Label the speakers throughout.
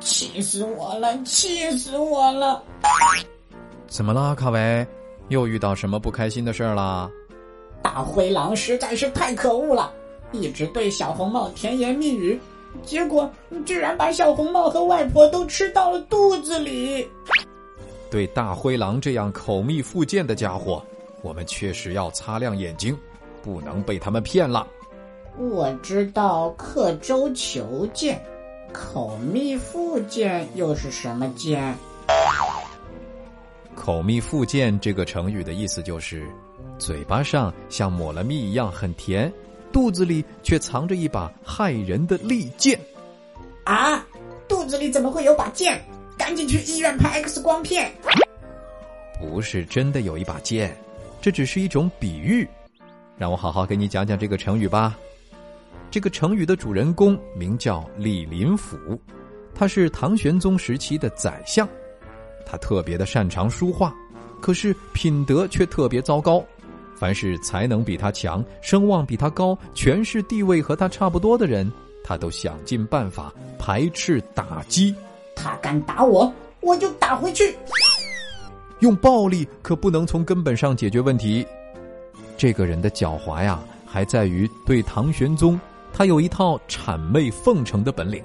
Speaker 1: 气死我了！气死我了！
Speaker 2: 怎么了，卡维？又遇到什么不开心的事儿啦？
Speaker 1: 大灰狼实在是太可恶了，一直对小红帽甜言蜜语，结果居然把小红帽和外婆都吃到了肚子里。
Speaker 2: 对大灰狼这样口蜜腹剑的家伙，我们确实要擦亮眼睛，不能被他们骗了。
Speaker 1: 我知道刻舟求剑，口蜜腹剑又是什么剑？
Speaker 2: 口蜜腹剑这个成语的意思就是，嘴巴上像抹了蜜一样很甜，肚子里却藏着一把害人的利剑。
Speaker 1: 啊！肚子里怎么会有把剑？赶紧去医院拍 X 光片。
Speaker 2: 不是真的有一把剑，这只是一种比喻。让我好好给你讲讲这个成语吧。这个成语的主人公名叫李林甫，他是唐玄宗时期的宰相。他特别的擅长书画，可是品德却特别糟糕。凡是才能比他强、声望比他高、权势地位和他差不多的人，他都想尽办法排斥打击。
Speaker 1: 他敢打我，我就打回去。
Speaker 2: 用暴力可不能从根本上解决问题。这个人的狡猾呀，还在于对唐玄宗，他有一套谄媚奉承的本领。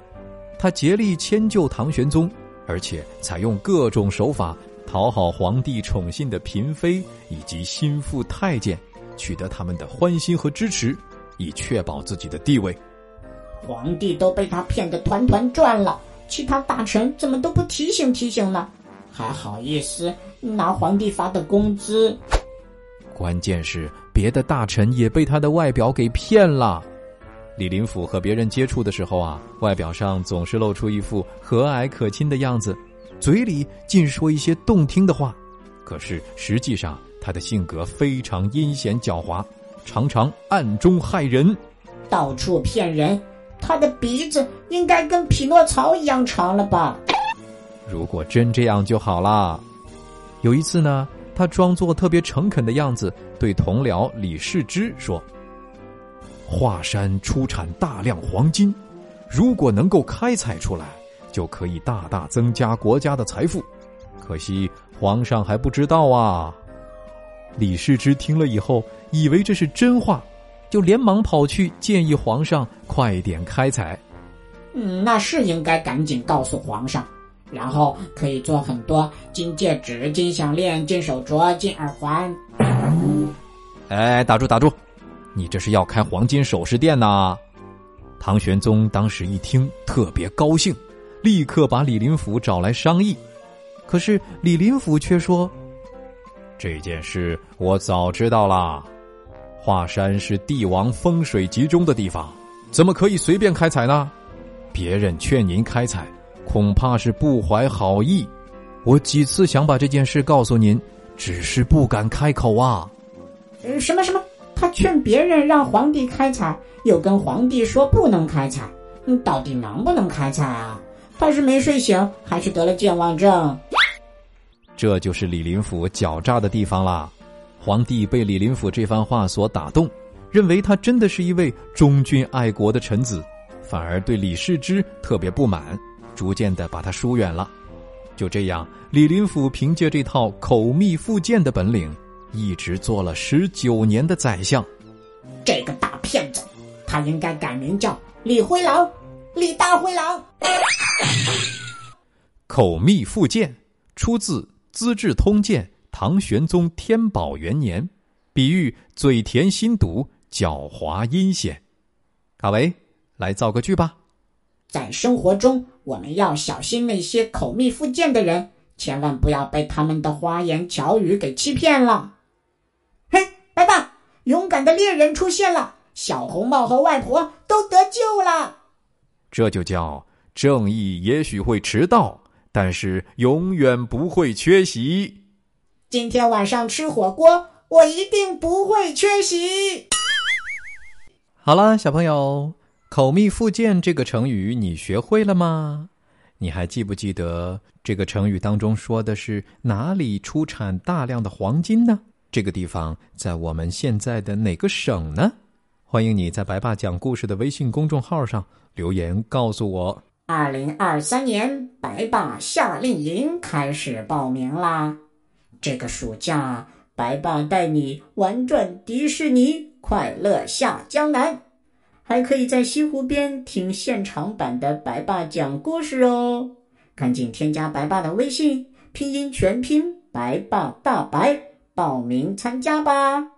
Speaker 2: 他竭力迁就唐玄宗。而且采用各种手法讨好皇帝宠信的嫔妃以及心腹太监，取得他们的欢心和支持，以确保自己的地位。
Speaker 1: 皇帝都被他骗得团团转了，其他大臣怎么都不提醒提醒呢？还好意思拿皇帝发的工资？
Speaker 2: 关键是别的大臣也被他的外表给骗了。李林甫和别人接触的时候啊，外表上总是露出一副和蔼可亲的样子，嘴里尽说一些动听的话，可是实际上他的性格非常阴险狡猾，常常暗中害人，
Speaker 1: 到处骗人。他的鼻子应该跟匹诺曹一样长了吧？
Speaker 2: 如果真这样就好啦。有一次呢，他装作特别诚恳的样子，对同僚李世之说。华山出产大量黄金，如果能够开采出来，就可以大大增加国家的财富。可惜皇上还不知道啊！李世之听了以后，以为这是真话，就连忙跑去建议皇上快点开采。
Speaker 1: 嗯，那是应该赶紧告诉皇上，然后可以做很多金戒指、金项链、金手镯、金耳环。
Speaker 2: 哎，打住，打住！你这是要开黄金首饰店呐？唐玄宗当时一听特别高兴，立刻把李林甫找来商议。可是李林甫却说：“这件事我早知道啦，华山是帝王风水集中的地方，怎么可以随便开采呢？别人劝您开采，恐怕是不怀好意。我几次想把这件事告诉您，只是不敢开口啊。”
Speaker 1: 什么什么？他劝别人让皇帝开采，又跟皇帝说不能开采，嗯，到底能不能开采啊？他是没睡醒，还是得了健忘症？
Speaker 2: 这就是李林甫狡诈的地方啦。皇帝被李林甫这番话所打动，认为他真的是一位忠君爱国的臣子，反而对李世之特别不满，逐渐的把他疏远了。就这样，李林甫凭借这套口蜜腹剑的本领。一直做了十九年的宰相，
Speaker 1: 这个大骗子，他应该改名叫李灰狼，李大灰狼。
Speaker 2: 口蜜腹剑出自《资治通鉴》，唐玄宗天宝元年，比喻嘴甜心毒、狡猾阴险。卡维，来造个句吧。
Speaker 1: 在生活中，我们要小心那些口蜜腹剑的人，千万不要被他们的花言巧语给欺骗了。勇敢的猎人出现了，小红帽和外婆都得救了。
Speaker 2: 这就叫正义，也许会迟到，但是永远不会缺席。
Speaker 1: 今天晚上吃火锅，我一定不会缺席。
Speaker 2: 好了，小朋友，口蜜腹剑这个成语你学会了吗？你还记不记得这个成语当中说的是哪里出产大量的黄金呢？这个地方在我们现在的哪个省呢？欢迎你在白爸讲故事的微信公众号上留言告诉我。
Speaker 1: 二零二三年白爸夏令营开始报名啦！这个暑假，白爸带你玩转迪士尼，快乐下江南，还可以在西湖边听现场版的白爸讲故事哦！赶紧添加白爸的微信，拼音全拼白爸大白，报名参加吧！